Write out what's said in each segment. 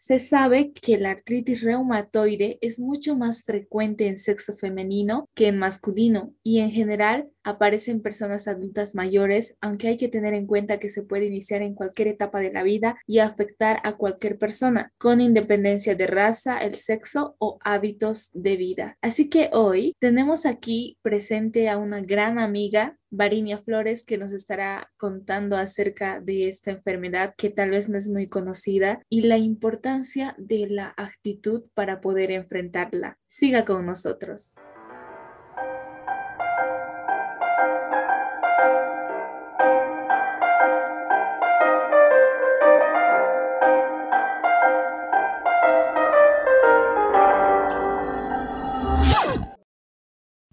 Se sabe que la artritis reumatoide es mucho más frecuente en sexo femenino que en masculino y en general aparece en personas adultas mayores, aunque hay que tener en cuenta que se puede iniciar en cualquier etapa de la vida y afectar a cualquier persona, con independencia de raza, el sexo o hábitos de vida. Así que hoy tenemos aquí presente a una gran amiga Varinia Flores, que nos estará contando acerca de esta enfermedad que tal vez no es muy conocida y la importancia de la actitud para poder enfrentarla. Siga con nosotros.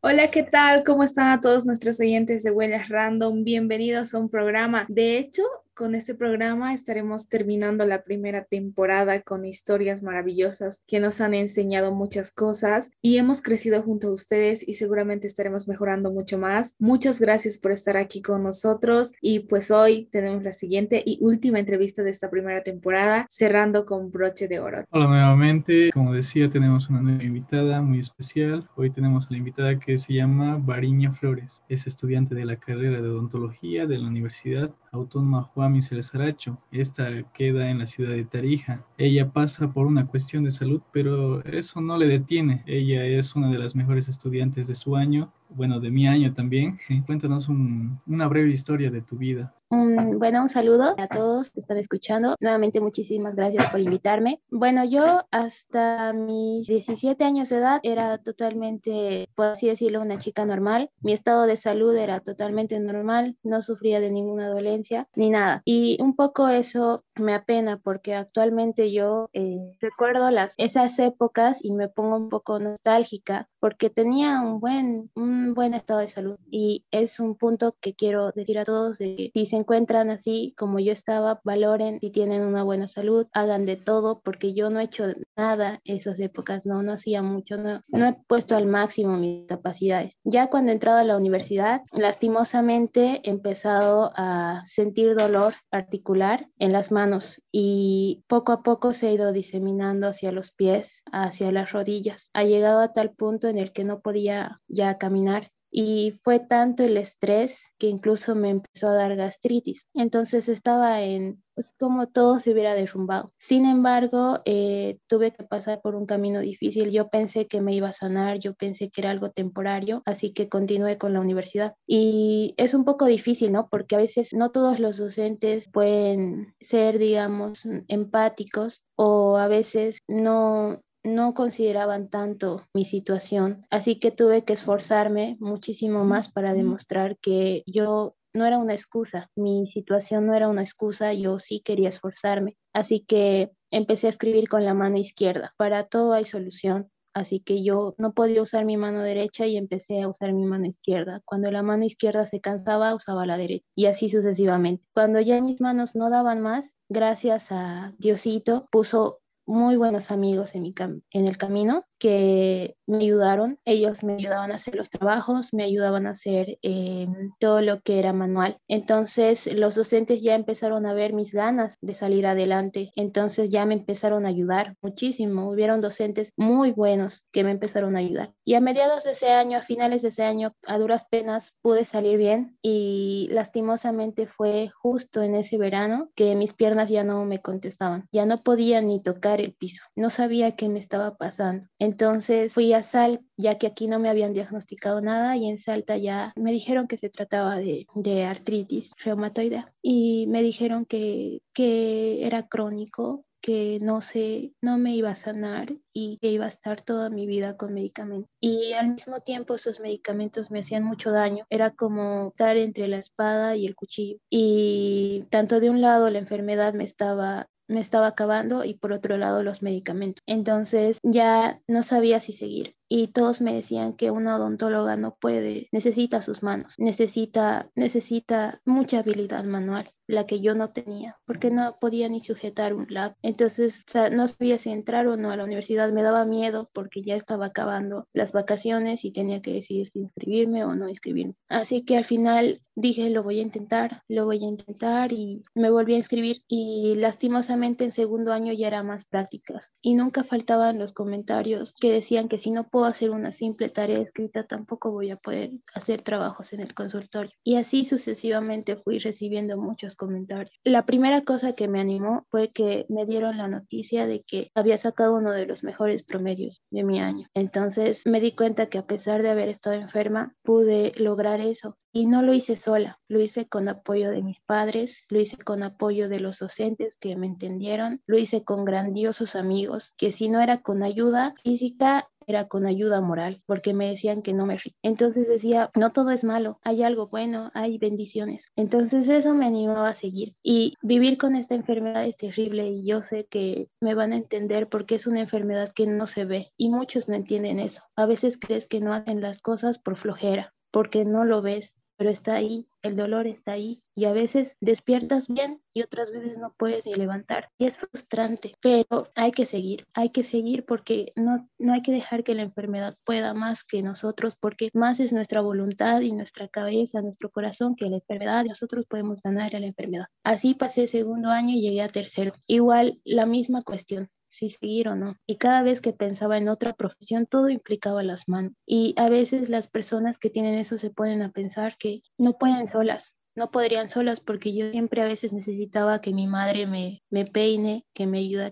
Hola, ¿qué tal? ¿Cómo están a todos nuestros oyentes de Huellas Random? Bienvenidos a un programa. De hecho, con este programa estaremos terminando la primera temporada con historias maravillosas que nos han enseñado muchas cosas y hemos crecido junto a ustedes y seguramente estaremos mejorando mucho más. Muchas gracias por estar aquí con nosotros y pues hoy tenemos la siguiente y última entrevista de esta primera temporada cerrando con broche de oro. Hola nuevamente, como decía tenemos una nueva invitada muy especial. Hoy tenemos a la invitada que se llama Variña Flores. Es estudiante de la carrera de odontología de la Universidad Autónoma Juan el Saracho. Esta queda en la ciudad de Tarija. Ella pasa por una cuestión de salud, pero eso no le detiene. Ella es una de las mejores estudiantes de su año bueno, de mi año también. Cuéntanos una breve historia de tu vida. bueno, un saludo a todos que están escuchando. Nuevamente, muchísimas gracias por invitarme. Bueno, yo hasta mis 17 años de edad era totalmente, por así decirlo, una chica normal. Mi estado de salud era totalmente normal, no sufría de ninguna dolencia ni nada. Y un poco eso me apena porque actualmente yo eh, recuerdo las, esas épocas y me pongo un poco nostálgica porque tenía un buen, un buen estado de salud y es un punto que quiero decir a todos de que si se encuentran así como yo estaba, valoren si tienen una buena salud, hagan de todo porque yo no he hecho nada esas épocas, no, no hacía mucho, no, no he puesto al máximo mis capacidades. Ya cuando he entrado a la universidad, lastimosamente he empezado a sentir dolor articular en las manos y poco a poco se ha ido diseminando hacia los pies, hacia las rodillas. Ha llegado a tal punto en el que no podía ya caminar y fue tanto el estrés que incluso me empezó a dar gastritis. Entonces estaba en, pues como todo se hubiera derrumbado. Sin embargo, eh, tuve que pasar por un camino difícil. Yo pensé que me iba a sanar, yo pensé que era algo temporario, así que continué con la universidad. Y es un poco difícil, ¿no? Porque a veces no todos los docentes pueden ser, digamos, empáticos o a veces no, no consideraban tanto mi situación, así que tuve que esforzarme muchísimo más para demostrar que yo no era una excusa, mi situación no era una excusa, yo sí quería esforzarme, así que empecé a escribir con la mano izquierda. Para todo hay solución, así que yo no podía usar mi mano derecha y empecé a usar mi mano izquierda. Cuando la mano izquierda se cansaba, usaba la derecha y así sucesivamente. Cuando ya mis manos no daban más, gracias a Diosito, puso muy buenos amigos en, mi en el camino que me ayudaron. Ellos me ayudaban a hacer los trabajos, me ayudaban a hacer eh, todo lo que era manual. Entonces los docentes ya empezaron a ver mis ganas de salir adelante. Entonces ya me empezaron a ayudar muchísimo. Hubieron docentes muy buenos que me empezaron a ayudar. Y a mediados de ese año, a finales de ese año, a duras penas pude salir bien y lastimosamente fue justo en ese verano que mis piernas ya no me contestaban. Ya no podía ni tocar el piso. No sabía qué me estaba pasando. Entonces fui a Sal, ya que aquí no me habían diagnosticado nada, y en Salta ya me dijeron que se trataba de, de artritis reumatoide y me dijeron que, que era crónico que no sé, no me iba a sanar y que iba a estar toda mi vida con medicamentos. Y al mismo tiempo esos medicamentos me hacían mucho daño. Era como estar entre la espada y el cuchillo. Y tanto de un lado la enfermedad me estaba me estaba acabando y por otro lado los medicamentos. Entonces ya no sabía si seguir y todos me decían que una odontóloga no puede, necesita sus manos, necesita necesita mucha habilidad manual. La que yo no tenía, porque no podía ni sujetar un lab. Entonces, o sea, no sabía si entrar o no a la universidad, me daba miedo porque ya estaba acabando las vacaciones y tenía que decidir si inscribirme o no inscribirme. Así que al final dije, lo voy a intentar, lo voy a intentar y me volví a inscribir y lastimosamente en segundo año ya era más prácticas y nunca faltaban los comentarios que decían que si no puedo hacer una simple tarea escrita tampoco voy a poder hacer trabajos en el consultorio. Y así sucesivamente fui recibiendo muchos comentarios. La primera cosa que me animó fue que me dieron la noticia de que había sacado uno de los mejores promedios de mi año. Entonces me di cuenta que a pesar de haber estado enferma, pude lograr eso y no lo hice sola, lo hice con apoyo de mis padres, lo hice con apoyo de los docentes que me entendieron, lo hice con grandiosos amigos, que si no era con ayuda física, era con ayuda moral, porque me decían que no me Entonces decía, no todo es malo, hay algo bueno, hay bendiciones. Entonces eso me animó a seguir. Y vivir con esta enfermedad es terrible y yo sé que me van a entender porque es una enfermedad que no se ve y muchos no entienden eso. A veces crees que no hacen las cosas por flojera, porque no lo ves, pero está ahí, el dolor está ahí y a veces despiertas bien y otras veces no puedes ni levantar. Y es frustrante, pero hay que seguir, hay que seguir porque no, no hay que dejar que la enfermedad pueda más que nosotros, porque más es nuestra voluntad y nuestra cabeza, nuestro corazón que la enfermedad. Nosotros podemos ganar a la enfermedad. Así pasé segundo año y llegué a tercero. Igual la misma cuestión si seguir o no. Y cada vez que pensaba en otra profesión, todo implicaba las manos. Y a veces las personas que tienen eso se ponen a pensar que no pueden solas, no podrían solas porque yo siempre a veces necesitaba que mi madre me, me peine, que me ayude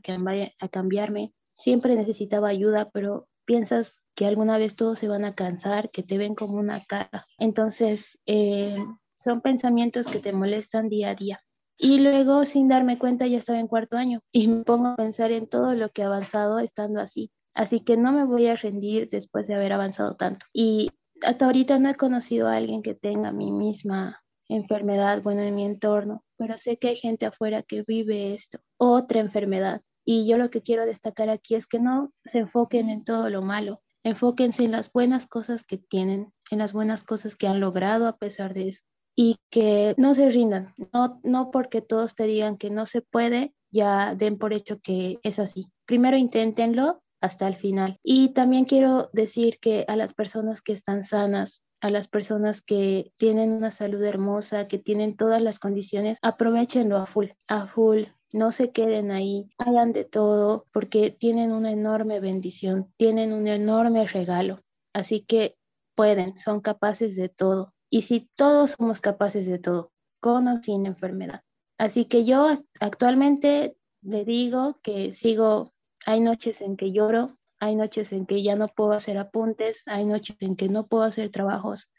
a, cambiarme. Siempre necesitaba ayuda, pero piensas que alguna vez todos se van a cansar, que te ven como una cara. Entonces, eh, son pensamientos que te molestan día a día. Y luego, sin darme cuenta, ya estaba en cuarto año y me pongo a pensar en todo lo que he avanzado estando así. Así que no me voy a rendir después de haber avanzado tanto. Y hasta ahorita no he conocido a alguien que tenga mi misma enfermedad, bueno, en mi entorno, pero sé que hay gente afuera que vive esto, otra enfermedad. Y yo lo que quiero destacar aquí es que no se enfoquen en todo lo malo, enfóquense en las buenas cosas que tienen, en las buenas cosas que han logrado a pesar de eso y que no se rindan, no, no porque todos te digan que no se puede, ya den por hecho que es así. Primero inténtenlo hasta el final. Y también quiero decir que a las personas que están sanas, a las personas que tienen una salud hermosa, que tienen todas las condiciones, aprovechenlo a full, a full. No se queden ahí, hagan de todo porque tienen una enorme bendición, tienen un enorme regalo. Así que pueden, son capaces de todo. Y si todos somos capaces de todo, con o sin enfermedad. Así que yo actualmente le digo que sigo, hay noches en que lloro, hay noches en que ya no puedo hacer apuntes, hay noches en que no puedo hacer trabajos,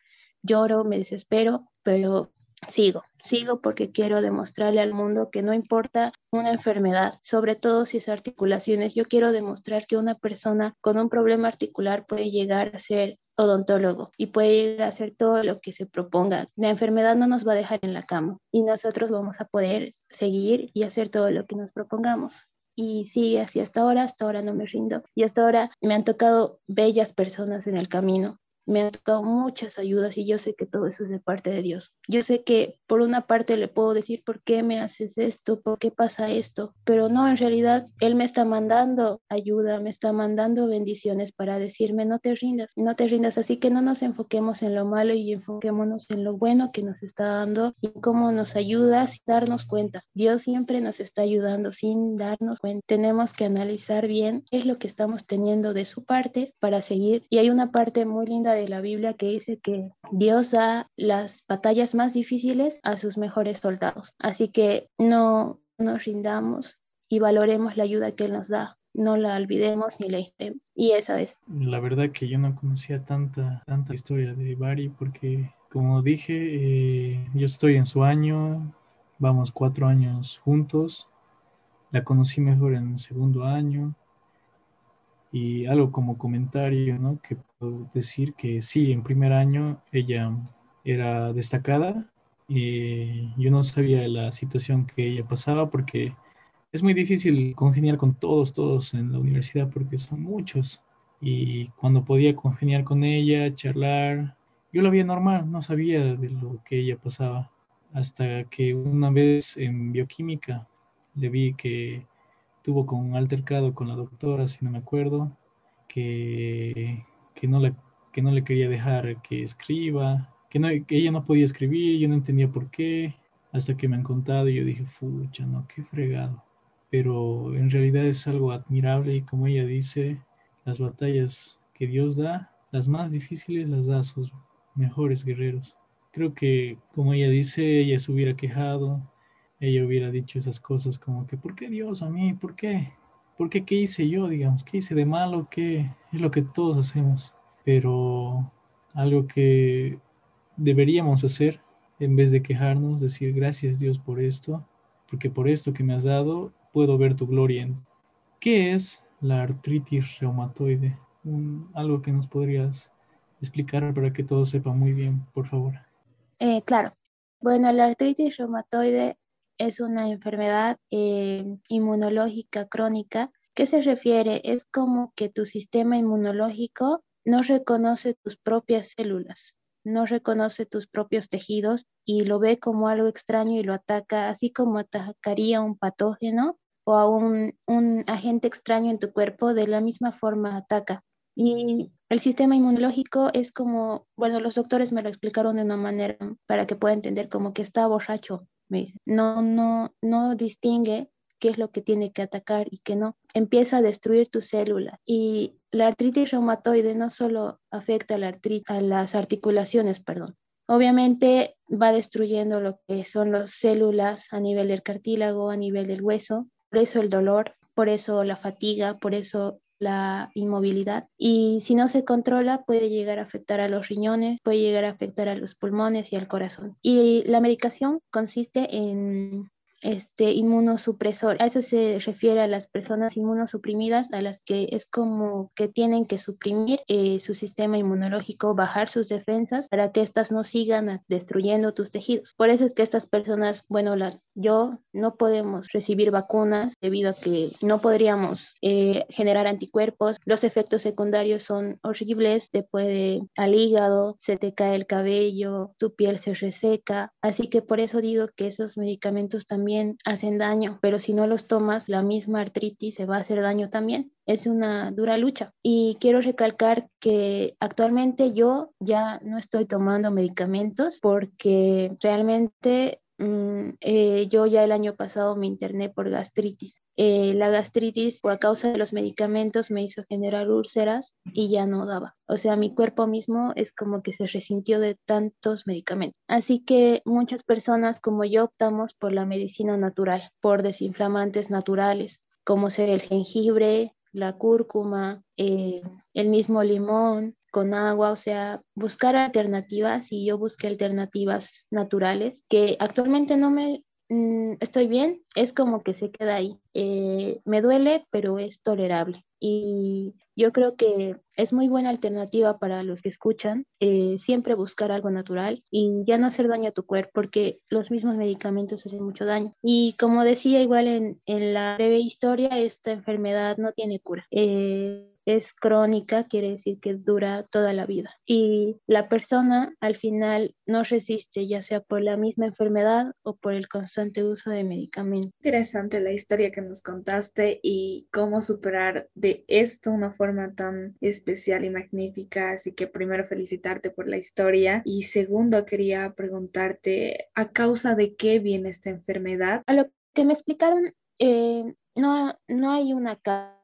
lloro, me desespero, pero sigo, sigo porque quiero demostrarle al mundo que no importa una enfermedad, sobre todo si es articulaciones, yo quiero demostrar que una persona con un problema articular puede llegar a ser odontólogo y puede ir a hacer todo lo que se proponga. La enfermedad no nos va a dejar en la cama y nosotros vamos a poder seguir y hacer todo lo que nos propongamos. Y sigue así hasta ahora, hasta ahora no me rindo. Y hasta ahora me han tocado bellas personas en el camino me han tocado muchas ayudas y yo sé que todo eso es de parte de Dios. Yo sé que por una parte le puedo decir, ¿por qué me haces esto? ¿Por qué pasa esto? Pero no, en realidad Él me está mandando ayuda, me está mandando bendiciones para decirme, no te rindas, no te rindas. Así que no nos enfoquemos en lo malo y enfoquémonos en lo bueno que nos está dando y cómo nos ayuda sin darnos cuenta. Dios siempre nos está ayudando sin darnos cuenta. Tenemos que analizar bien qué es lo que estamos teniendo de su parte para seguir. Y hay una parte muy linda de la Biblia que dice que Dios da las batallas más difíciles a sus mejores soldados. Así que no nos rindamos y valoremos la ayuda que Él nos da. No la olvidemos ni la Y esa es. La verdad que yo no conocía tanta, tanta historia de Bari porque, como dije, eh, yo estoy en su año, vamos cuatro años juntos. La conocí mejor en el segundo año y algo como comentario, ¿no? Que decir que sí, en primer año ella era destacada y yo no sabía la situación que ella pasaba porque es muy difícil congeniar con todos, todos en la universidad porque son muchos. Y cuando podía congeniar con ella, charlar, yo la veía normal, no sabía de lo que ella pasaba. hasta que una vez en bioquímica le vi que tuvo con un altercado con la doctora, si no me acuerdo, que, que, no, le, que no le quería dejar que escriba, que, no, que ella no podía escribir, yo no entendía por qué, hasta que me han contado y yo dije, fucha, no, qué fregado. Pero en realidad es algo admirable y como ella dice, las batallas que Dios da, las más difíciles las da a sus mejores guerreros. Creo que, como ella dice, ella se hubiera quejado, ella hubiera dicho esas cosas como que, ¿por qué Dios a mí? ¿Por qué? ¿Por qué hice yo, digamos? ¿Qué hice de malo? ¿Qué es lo que todos hacemos? Pero algo que deberíamos hacer, en vez de quejarnos, decir gracias Dios por esto, porque por esto que me has dado, puedo ver tu gloria en. ¿Qué es la artritis reumatoide? algo que nos podrías explicar para que todos sepan muy bien, por favor. Eh, claro. Bueno, la artritis reumatoide es una enfermedad eh, inmunológica crónica. ¿Qué se refiere? Es como que tu sistema inmunológico no reconoce tus propias células, no reconoce tus propios tejidos y lo ve como algo extraño y lo ataca, así como atacaría un patógeno o a un, un agente extraño en tu cuerpo, de la misma forma ataca. Y el sistema inmunológico es como, bueno, los doctores me lo explicaron de una manera para que pueda entender como que está borracho, me dice. No, no, no distingue qué es lo que tiene que atacar y qué no. Empieza a destruir tu célula. Y la artritis reumatoide no solo afecta a, la a las articulaciones, perdón. Obviamente va destruyendo lo que son las células a nivel del cartílago, a nivel del hueso. Por eso el dolor, por eso la fatiga, por eso la inmovilidad y si no se controla puede llegar a afectar a los riñones, puede llegar a afectar a los pulmones y al corazón. Y la medicación consiste en este, inmunosupresor. A eso se refiere a las personas inmunosuprimidas, a las que es como que tienen que suprimir eh, su sistema inmunológico, bajar sus defensas para que éstas no sigan destruyendo tus tejidos. Por eso es que estas personas, bueno, la, yo no podemos recibir vacunas debido a que no podríamos eh, generar anticuerpos. Los efectos secundarios son horribles, te puede al hígado, se te cae el cabello, tu piel se reseca. Así que por eso digo que esos medicamentos también hacen daño, pero si no los tomas, la misma artritis se va a hacer daño también. Es una dura lucha. Y quiero recalcar que actualmente yo ya no estoy tomando medicamentos porque realmente mm, eh, yo ya el año pasado me interné por gastritis. Eh, la gastritis por causa de los medicamentos me hizo generar úlceras y ya no daba. O sea, mi cuerpo mismo es como que se resintió de tantos medicamentos. Así que muchas personas como yo optamos por la medicina natural, por desinflamantes naturales, como ser el jengibre, la cúrcuma, eh, el mismo limón con agua, o sea, buscar alternativas y yo busqué alternativas naturales que actualmente no me Mm, estoy bien, es como que se queda ahí. Eh, me duele, pero es tolerable. Y yo creo que es muy buena alternativa para los que escuchan, eh, siempre buscar algo natural y ya no hacer daño a tu cuerpo, porque los mismos medicamentos hacen mucho daño. Y como decía igual en, en la breve historia, esta enfermedad no tiene cura. Eh, es crónica, quiere decir que dura toda la vida. Y la persona al final no resiste, ya sea por la misma enfermedad o por el constante uso de medicamentos. Interesante la historia que nos contaste y cómo superar de esto una forma tan especial y magnífica. Así que primero felicitarte por la historia y segundo quería preguntarte a causa de qué viene esta enfermedad. A lo que me explicaron, eh, no, no hay una causa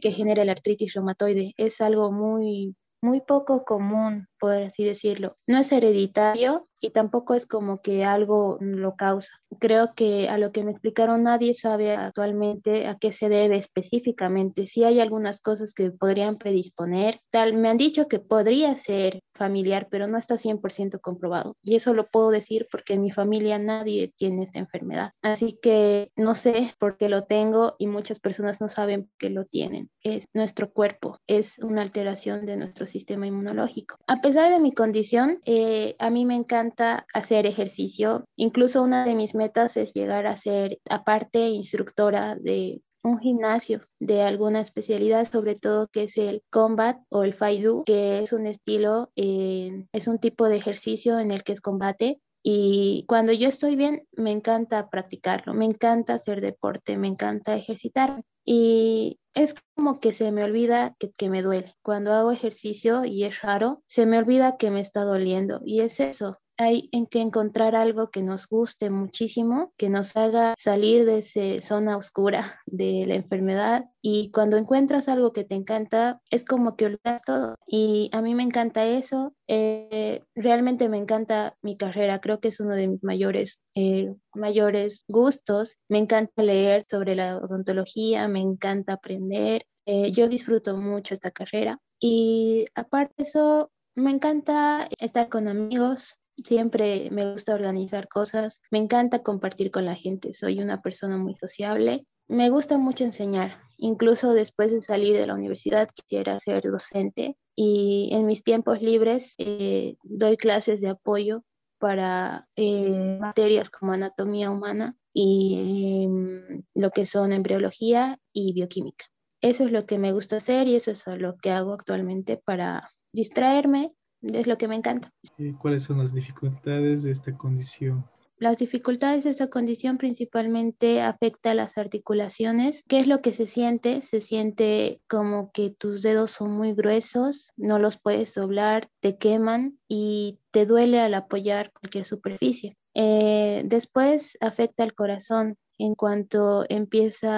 que genera la artritis reumatoide. Es algo muy, muy poco común, por así decirlo. No es hereditario, y tampoco es como que algo lo causa. Creo que a lo que me explicaron nadie sabe actualmente a qué se debe específicamente. Si hay algunas cosas que podrían predisponer, tal, me han dicho que podría ser familiar, pero no está 100% comprobado. Y eso lo puedo decir porque en mi familia nadie tiene esta enfermedad. Así que no sé por qué lo tengo y muchas personas no saben que lo tienen. Es nuestro cuerpo, es una alteración de nuestro sistema inmunológico. A pesar de mi condición, eh, a mí me encanta hacer ejercicio. Incluso una de mis metas es llegar a ser, aparte, instructora de un gimnasio de alguna especialidad, sobre todo que es el combat o el faidu, que es un estilo, eh, es un tipo de ejercicio en el que es combate Y cuando yo estoy bien, me encanta practicarlo, me encanta hacer deporte, me encanta ejercitar. Y es como que se me olvida que, que, me duele. Cuando hago ejercicio y es raro, se me olvida que me está doliendo. Y es eso, hay en que encontrar algo que nos guste muchísimo, que nos haga salir de esa zona oscura de la enfermedad. Y cuando encuentras algo que te encanta, es como que olvidas todo. Y a mí me encanta eso. Eh, realmente me encanta mi carrera. Creo que es uno de mis mayores, eh, mayores gustos. Me encanta leer sobre la odontología, me encanta aprender. Eh, yo disfruto mucho esta carrera. Y aparte de eso, me encanta estar con amigos, Siempre me gusta organizar cosas, me encanta compartir con la gente, soy una persona muy sociable, me gusta mucho enseñar, incluso después de salir de la universidad quisiera ser docente y en mis tiempos libres eh, doy clases de apoyo para eh, materias como anatomía humana y em, lo que son embriología y bioquímica. Eso es lo que me gusta hacer y eso es lo que hago actualmente para distraerme es lo que me encanta. ¿Cuáles son las dificultades de esta condición? Las dificultades de esta condición principalmente afecta a las articulaciones. ¿Qué es lo que se siente? Se siente como que tus dedos son muy gruesos, no los puedes doblar, te queman y te duele al apoyar cualquier superficie. Eh, después afecta al corazón en cuanto empieza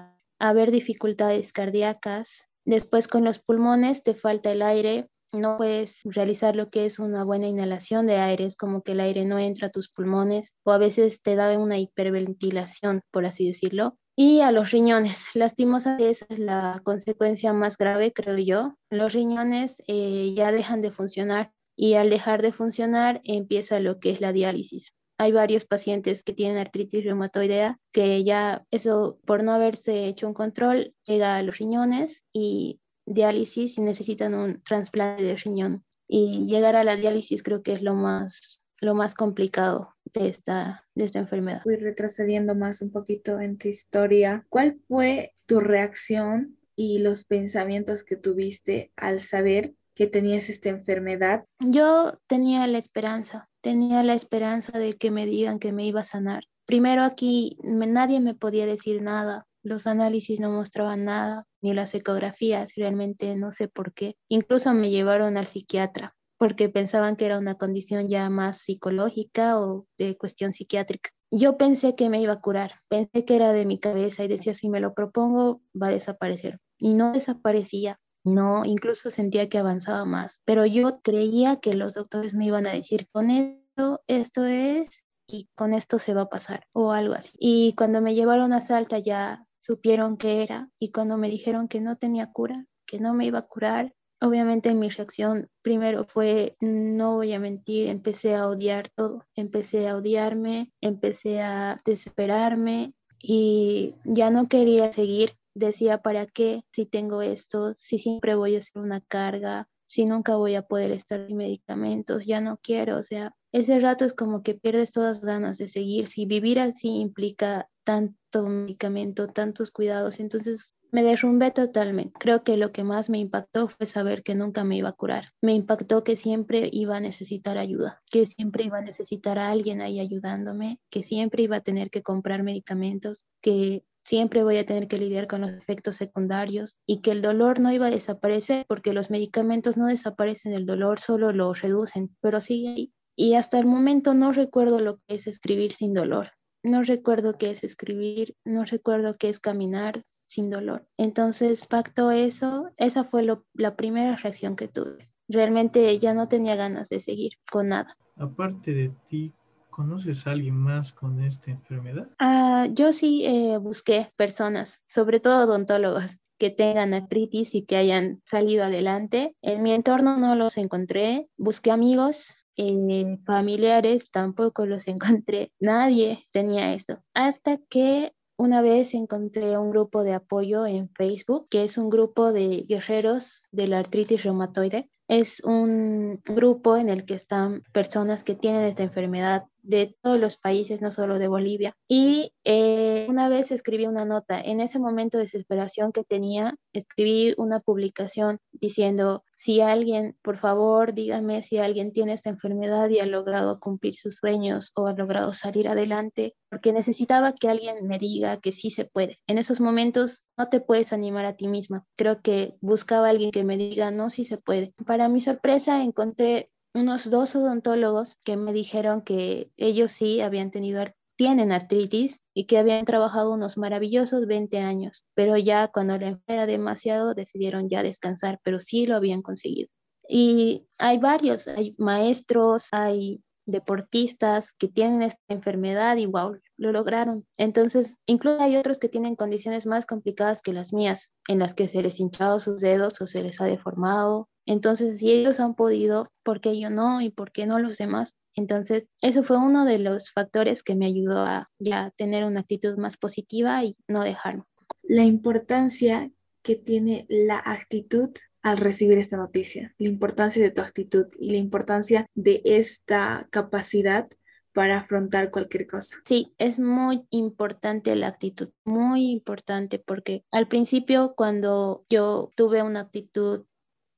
a haber dificultades cardíacas. Después con los pulmones te falta el aire, no puedes realizar lo que es una buena inhalación de aire, es como que el aire no entra a tus pulmones o a veces te da una hiperventilación, por así decirlo. Y a los riñones, lastimosamente esa es la consecuencia más grave, creo yo. Los riñones eh, ya dejan de funcionar y al dejar de funcionar empieza lo que es la diálisis. Hay varios pacientes que tienen artritis reumatoidea que ya eso por no haberse hecho un control llega a los riñones y diálisis y necesitan un trasplante de riñón. Y llegar a la diálisis creo que es lo más, lo más complicado de esta, de esta enfermedad. Voy retrocediendo más un poquito en tu historia. ¿Cuál fue tu reacción y los pensamientos que tuviste al saber que tenías esta enfermedad? Yo tenía la esperanza, tenía la esperanza de que me digan que me iba a sanar. Primero aquí nadie me podía decir nada, los análisis no mostraban nada, ni las ecografías, realmente no sé por qué. Incluso me llevaron al psiquiatra porque pensaban que era una condición ya más psicológica o de cuestión psiquiátrica. Yo pensé que me iba a curar, pensé que era de mi cabeza y decía, si me lo propongo, va a desaparecer. Y no desaparecía, no, incluso sentía que avanzaba más, pero yo creía que los doctores me iban a decir, con esto, esto es, y con esto se va a pasar, o algo así. Y cuando me llevaron a Salta ya supieron que era y cuando me dijeron que no tenía cura, que no me iba a curar, obviamente mi reacción primero fue, no voy a mentir, empecé a odiar todo, empecé a odiarme, empecé a desesperarme y ya no quería seguir. Decía, ¿para qué si tengo esto? Si siempre voy a ser una carga, si nunca voy a poder estar sin medicamentos, ya no quiero, o sea, ese rato es como que pierdes todas las ganas de seguir. Si vivir así implica tanto medicamento, tantos cuidados, entonces me derrumbé totalmente. Creo que lo que más me impactó fue saber que nunca me iba a curar. Me impactó que siempre iba a necesitar ayuda, que siempre iba a necesitar a alguien ahí ayudándome, que siempre iba a tener que comprar medicamentos, que siempre voy a tener que lidiar con los efectos secundarios y que el dolor no iba a desaparecer porque los medicamentos no desaparecen el dolor, solo lo reducen, pero sigue ahí. Y hasta el momento no recuerdo lo que es escribir sin dolor. No recuerdo qué es escribir, no recuerdo qué es caminar sin dolor. Entonces, pacto eso, esa fue la primera reacción que tuve. Realmente ya no tenía ganas de seguir con nada. Aparte de ti, ¿Conoces a alguien más con esta enfermedad? Ah, yo sí eh, busqué personas, sobre todo odontólogos, que tengan artritis y que hayan salido adelante. En mi entorno no los encontré. Busqué amigos, eh, familiares, tampoco los encontré. Nadie tenía esto. Hasta que una vez encontré un grupo de apoyo en Facebook, que es un grupo de guerreros de la artritis reumatoide. Es un grupo en el que están personas que tienen esta enfermedad de todos los países, no solo de Bolivia. Y eh, una vez escribí una nota, en ese momento de desesperación que tenía, escribí una publicación diciendo, si alguien, por favor, dígame si alguien tiene esta enfermedad y ha logrado cumplir sus sueños o ha logrado salir adelante, porque necesitaba que alguien me diga que sí se puede. En esos momentos no te puedes animar a ti misma. Creo que buscaba a alguien que me diga, no, sí se puede. Para mi sorpresa encontré unos dos odontólogos que me dijeron que ellos sí habían tenido tienen artritis y que habían trabajado unos maravillosos 20 años, pero ya cuando la era demasiado decidieron ya descansar, pero sí lo habían conseguido. Y hay varios, hay maestros, hay deportistas que tienen esta enfermedad y wow, lo lograron. Entonces, incluso hay otros que tienen condiciones más complicadas que las mías, en las que se les hinchado sus dedos o se les ha deformado entonces, si ellos han podido, ¿por qué yo no? ¿Y por qué no los demás? Entonces, eso fue uno de los factores que me ayudó a ya tener una actitud más positiva y no dejarlo. La importancia que tiene la actitud al recibir esta noticia, la importancia de tu actitud y la importancia de esta capacidad para afrontar cualquier cosa. Sí, es muy importante la actitud, muy importante porque al principio cuando yo tuve una actitud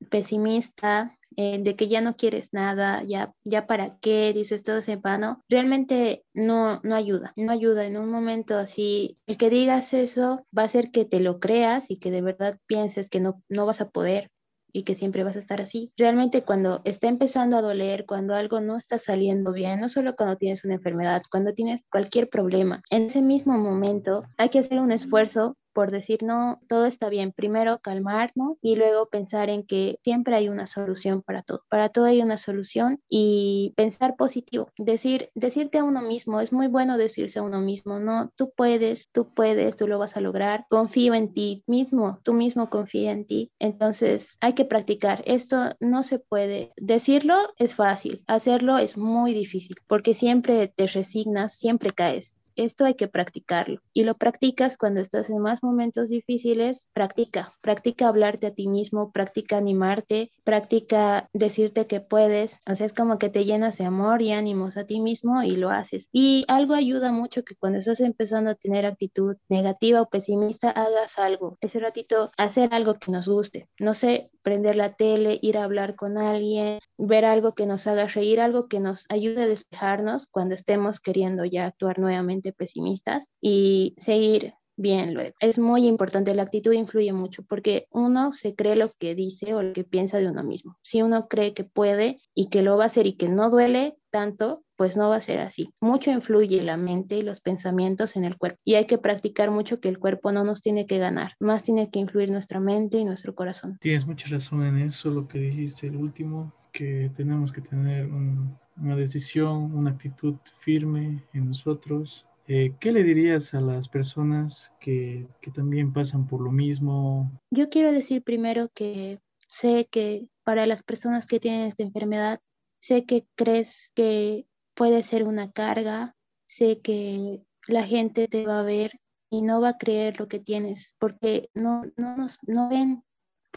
pesimista, eh, de que ya no quieres nada, ya, ya para qué, dices todo ese vano, realmente no, no ayuda, no ayuda. En un momento así, el que digas eso va a hacer que te lo creas y que de verdad pienses que no, no vas a poder y que siempre vas a estar así. Realmente cuando está empezando a doler, cuando algo no está saliendo bien, no solo cuando tienes una enfermedad, cuando tienes cualquier problema, en ese mismo momento hay que hacer un esfuerzo por decir, no, todo está bien. Primero calmarnos y luego pensar en que siempre hay una solución para todo. Para todo hay una solución y pensar positivo. Decir, decirte a uno mismo, es muy bueno decirse a uno mismo, no, tú puedes, tú puedes, tú lo vas a lograr. Confío en ti mismo, tú mismo confía en ti. Entonces hay que practicar. Esto no se puede. Decirlo es fácil, hacerlo es muy difícil porque siempre te resignas, siempre caes. Esto hay que practicarlo y lo practicas cuando estás en más momentos difíciles. Practica, practica hablarte a ti mismo, practica animarte, practica decirte que puedes. O sea, es como que te llenas de amor y ánimos a ti mismo y lo haces. Y algo ayuda mucho que cuando estás empezando a tener actitud negativa o pesimista, hagas algo. Ese ratito, hacer algo que nos guste. No sé, prender la tele, ir a hablar con alguien, ver algo que nos haga reír, algo que nos ayude a despejarnos cuando estemos queriendo ya actuar nuevamente pesimistas y seguir bien luego. Es muy importante, la actitud influye mucho porque uno se cree lo que dice o lo que piensa de uno mismo. Si uno cree que puede y que lo va a hacer y que no duele tanto, pues no va a ser así. Mucho influye la mente y los pensamientos en el cuerpo y hay que practicar mucho que el cuerpo no nos tiene que ganar, más tiene que influir nuestra mente y nuestro corazón. Tienes mucha razón en eso, lo que dijiste el último, que tenemos que tener una decisión, una actitud firme en nosotros, eh, ¿Qué le dirías a las personas que, que, también pasan por lo mismo? Yo quiero decir primero que sé que para las personas que tienen esta enfermedad, sé que crees que puede ser una carga, sé que la gente te va a ver y no va a creer lo que tienes porque no, no nos no ven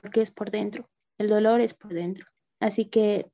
porque es por dentro, el dolor es por dentro. Así que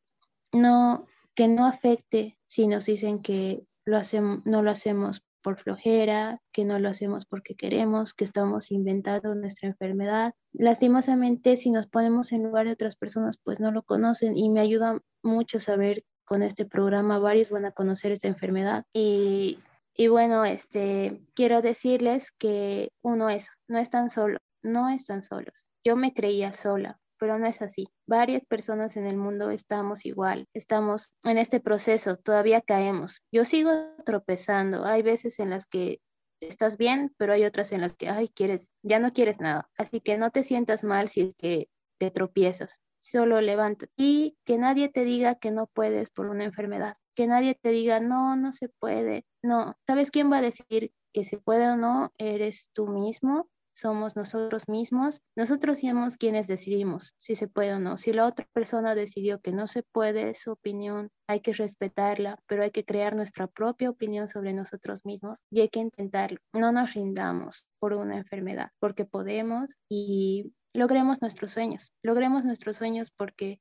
no, que no afecte si nos dicen que lo hacemos, no lo hacemos por flojera, que no lo hacemos porque queremos, que estamos inventando nuestra enfermedad. Lastimosamente, si nos ponemos en lugar de otras personas, pues no lo conocen y me ayuda mucho saber con este programa, varios van a conocer esta enfermedad y, y bueno, este, quiero decirles que uno es, no están solos, no están solos. Yo me creía sola, pero no es así. Varias personas en el mundo estamos igual, estamos en este proceso, todavía caemos. Yo sigo tropezando, hay veces en las que estás bien, pero hay otras en las que, ay, quieres, ya no quieres nada. Así que no te sientas mal si es que te tropiezas. Solo levanta y que nadie te diga que no puedes por una enfermedad, que nadie te diga, no, no se puede. No, ¿sabes quién va a decir que se puede o no? Eres tú mismo somos nosotros mismos, nosotros somos quienes decidimos si se puede o no. Si la otra persona decidió que no se puede, su opinión, hay que respetarla, pero hay que crear nuestra propia opinión sobre nosotros mismos y hay que intentarlo. No nos rindamos por una enfermedad, porque podemos y logremos nuestros sueños. Logremos nuestros sueños porque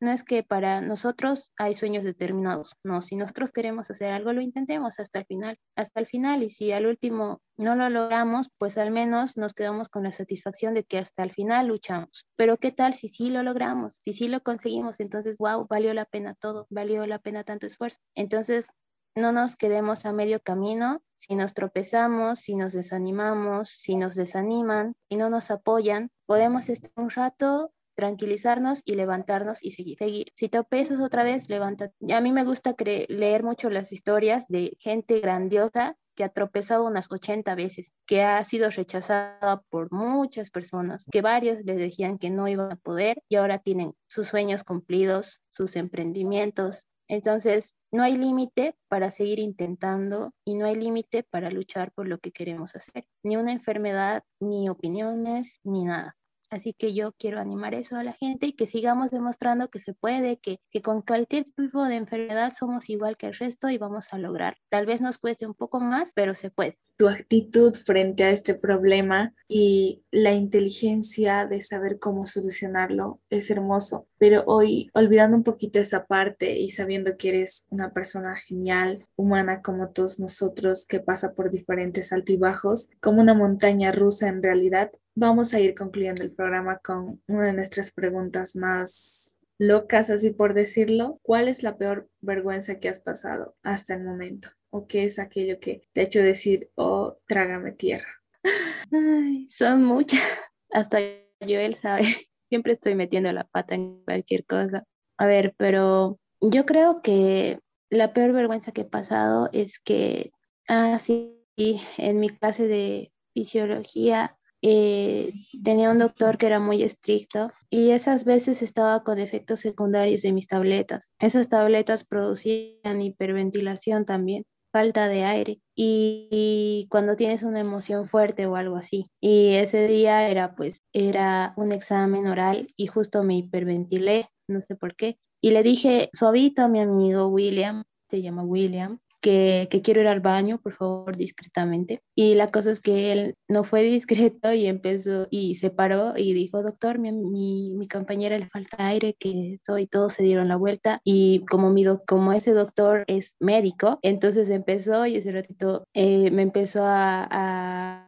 no es que para nosotros hay sueños determinados, no, si nosotros queremos hacer algo, lo intentemos hasta el final, hasta el final, y si al último no lo logramos, pues al menos nos quedamos con la satisfacción de que hasta el final luchamos. Pero ¿qué tal si sí lo logramos? Si sí lo conseguimos, entonces, wow, valió la pena todo, valió la pena tanto esfuerzo. Entonces, no nos quedemos a medio camino, si nos tropezamos, si nos desanimamos, si nos desaniman y no nos apoyan, podemos estar un rato tranquilizarnos y levantarnos y seguir. seguir. Si tropezas otra vez, levántate. A mí me gusta leer mucho las historias de gente grandiosa que ha tropezado unas 80 veces, que ha sido rechazada por muchas personas, que varios les decían que no iban a poder y ahora tienen sus sueños cumplidos, sus emprendimientos. Entonces, no hay límite para seguir intentando y no hay límite para luchar por lo que queremos hacer. Ni una enfermedad, ni opiniones, ni nada. Así que yo quiero animar eso a la gente y que sigamos demostrando que se puede, que, que con cualquier tipo de enfermedad somos igual que el resto y vamos a lograr. Tal vez nos cueste un poco más, pero se puede. Tu actitud frente a este problema y la inteligencia de saber cómo solucionarlo es hermoso. Pero hoy, olvidando un poquito esa parte y sabiendo que eres una persona genial, humana como todos nosotros, que pasa por diferentes altibajos, como una montaña rusa en realidad, vamos a ir concluyendo el programa con una de nuestras preguntas más locas, así por decirlo. ¿Cuál es la peor vergüenza que has pasado hasta el momento? ¿O qué es aquello que te ha hecho decir, oh, trágame tierra? Ay, son muchas. Hasta yo él sabe. Siempre estoy metiendo la pata en cualquier cosa. A ver, pero yo creo que la peor vergüenza que he pasado es que, ah, sí, en mi clase de fisiología eh, tenía un doctor que era muy estricto y esas veces estaba con efectos secundarios de mis tabletas. Esas tabletas producían hiperventilación también falta de aire y, cuando tienes una emoción fuerte o algo así. Y ese día era pues era un examen oral y justo me hiperventilé, no sé por qué. Y le dije suavito a mi amigo William, se llama William, que, quiero ir al baño, por favor, discretamente. Y la cosa es que él no fue discreto y empezó y se paró y dijo, doctor, mi, mi, compañera le falta aire, que soy, todos se dieron la vuelta. Y como, mi como ese doctor es médico, entonces empezó y ese ratito eh, me empezó a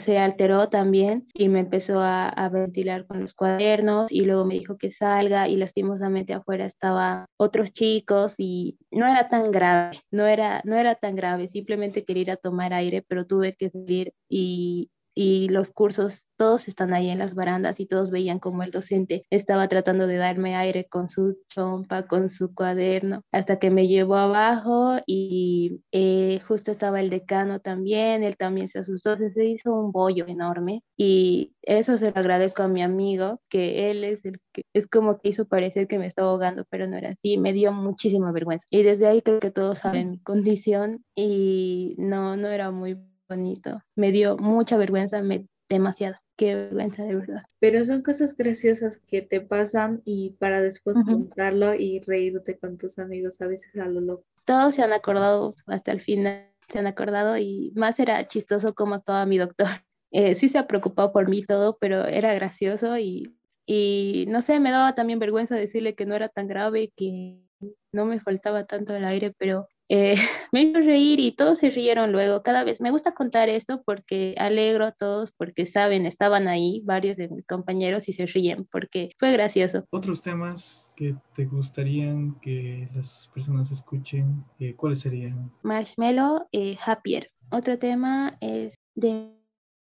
se alteró también y me empezó a, ventilar con los cuadernos y luego me dijo que salga y lastimosamente afuera estaban otros chicos y no era tan grave, no era, no era tan grave, simplemente quería ir a tomar aire, pero tuve que salir y, y los cursos, todos están ahí en las barandas y todos veían como el docente estaba tratando de darme aire con su chompa, con su cuaderno, hasta que me llevó abajo y eh, justo estaba el decano también, él también se asustó, se hizo un bollo enorme y eso se lo agradezco a mi amigo, que él es el que es como que hizo parecer que me estaba ahogando, pero no era así, me dio muchísima vergüenza. Y desde ahí creo que todos saben mi condición y no, no era muy bonito. Me dio mucha vergüenza, me, demasiado. Qué vergüenza de verdad. Pero son cosas graciosas que te pasan y para después contarlo y reírte con tus amigos a veces a lo loco. Todos se han acordado hasta el final, se han acordado y más era chistoso como actuaba mi doctor. Eh, sí se ha preocupado por mí todo, pero era gracioso y, y no sé, me daba también vergüenza decirle que no era tan grave, que no me faltaba tanto el aire, pero eh, me hizo reír y todos se rieron luego. Cada vez me gusta contar esto porque alegro a todos porque saben, estaban ahí varios de mis compañeros y se ríen porque fue gracioso. Otros temas que te gustarían que las personas escuchen, eh, ¿cuáles serían? Marshmallow, eh, Happier. Otro tema es de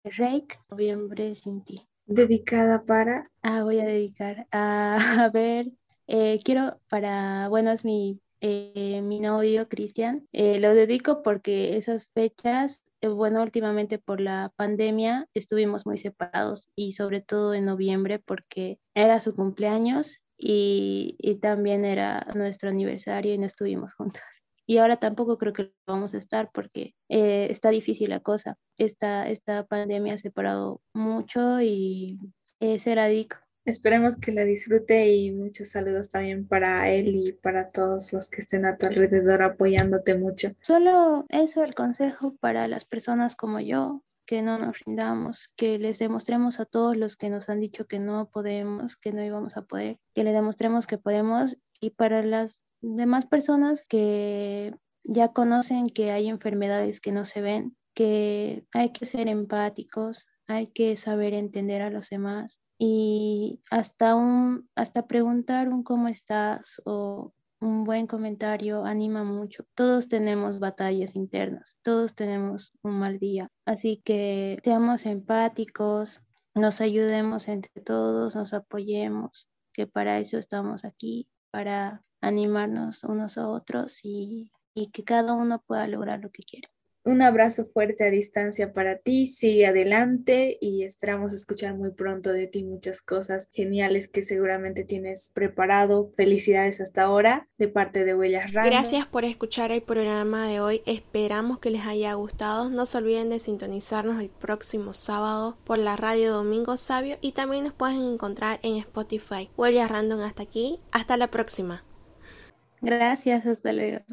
Rake, Noviembre sin ti. Dedicada para. Ah, voy a dedicar a, a ver. Quiero para, bueno, es mi eh, mi novio Cristian. Eh, lo dedico porque esas fechas, eh, bueno, últimamente por la pandemia estuvimos muy separados y sobre todo en noviembre porque era su cumpleaños y, y también era nuestro aniversario y no estuvimos juntos. Y ahora tampoco creo que vamos a estar porque está difícil la cosa. Esta, esta pandemia ha separado mucho y será dico Esperemos que la disfrute y muchos saludos también para él y para todos los que estén a tu alrededor apoyándote mucho. Solo eso el consejo para las personas como yo, que no nos rindamos, que les demostremos a todos los que nos han dicho que no podemos, que no íbamos a poder, que les demostremos que podemos y para las demás personas que ya conocen que hay enfermedades que no se ven, que hay que ser empáticos, hay que saber entender a los demás y hasta un hasta preguntar un cómo estás o un buen comentario anima mucho. Todos tenemos batallas internas, todos tenemos un mal día, así que seamos empáticos, nos ayudemos entre todos, nos apoyemos, que para eso estamos aquí, para animarnos unos a otros y, y que cada uno pueda lograr lo que quiere. Un abrazo fuerte a distancia para ti, sigue adelante y esperamos escuchar muy pronto de ti muchas cosas geniales que seguramente tienes preparado. Felicidades hasta ahora de parte de Huellas Random. Gracias por escuchar el programa de hoy, esperamos que les haya gustado. No se olviden de sintonizarnos el próximo sábado por la radio Domingo Sabio y también nos pueden encontrar en Spotify. Huellas Random hasta aquí, hasta la próxima. Gracias, hasta luego.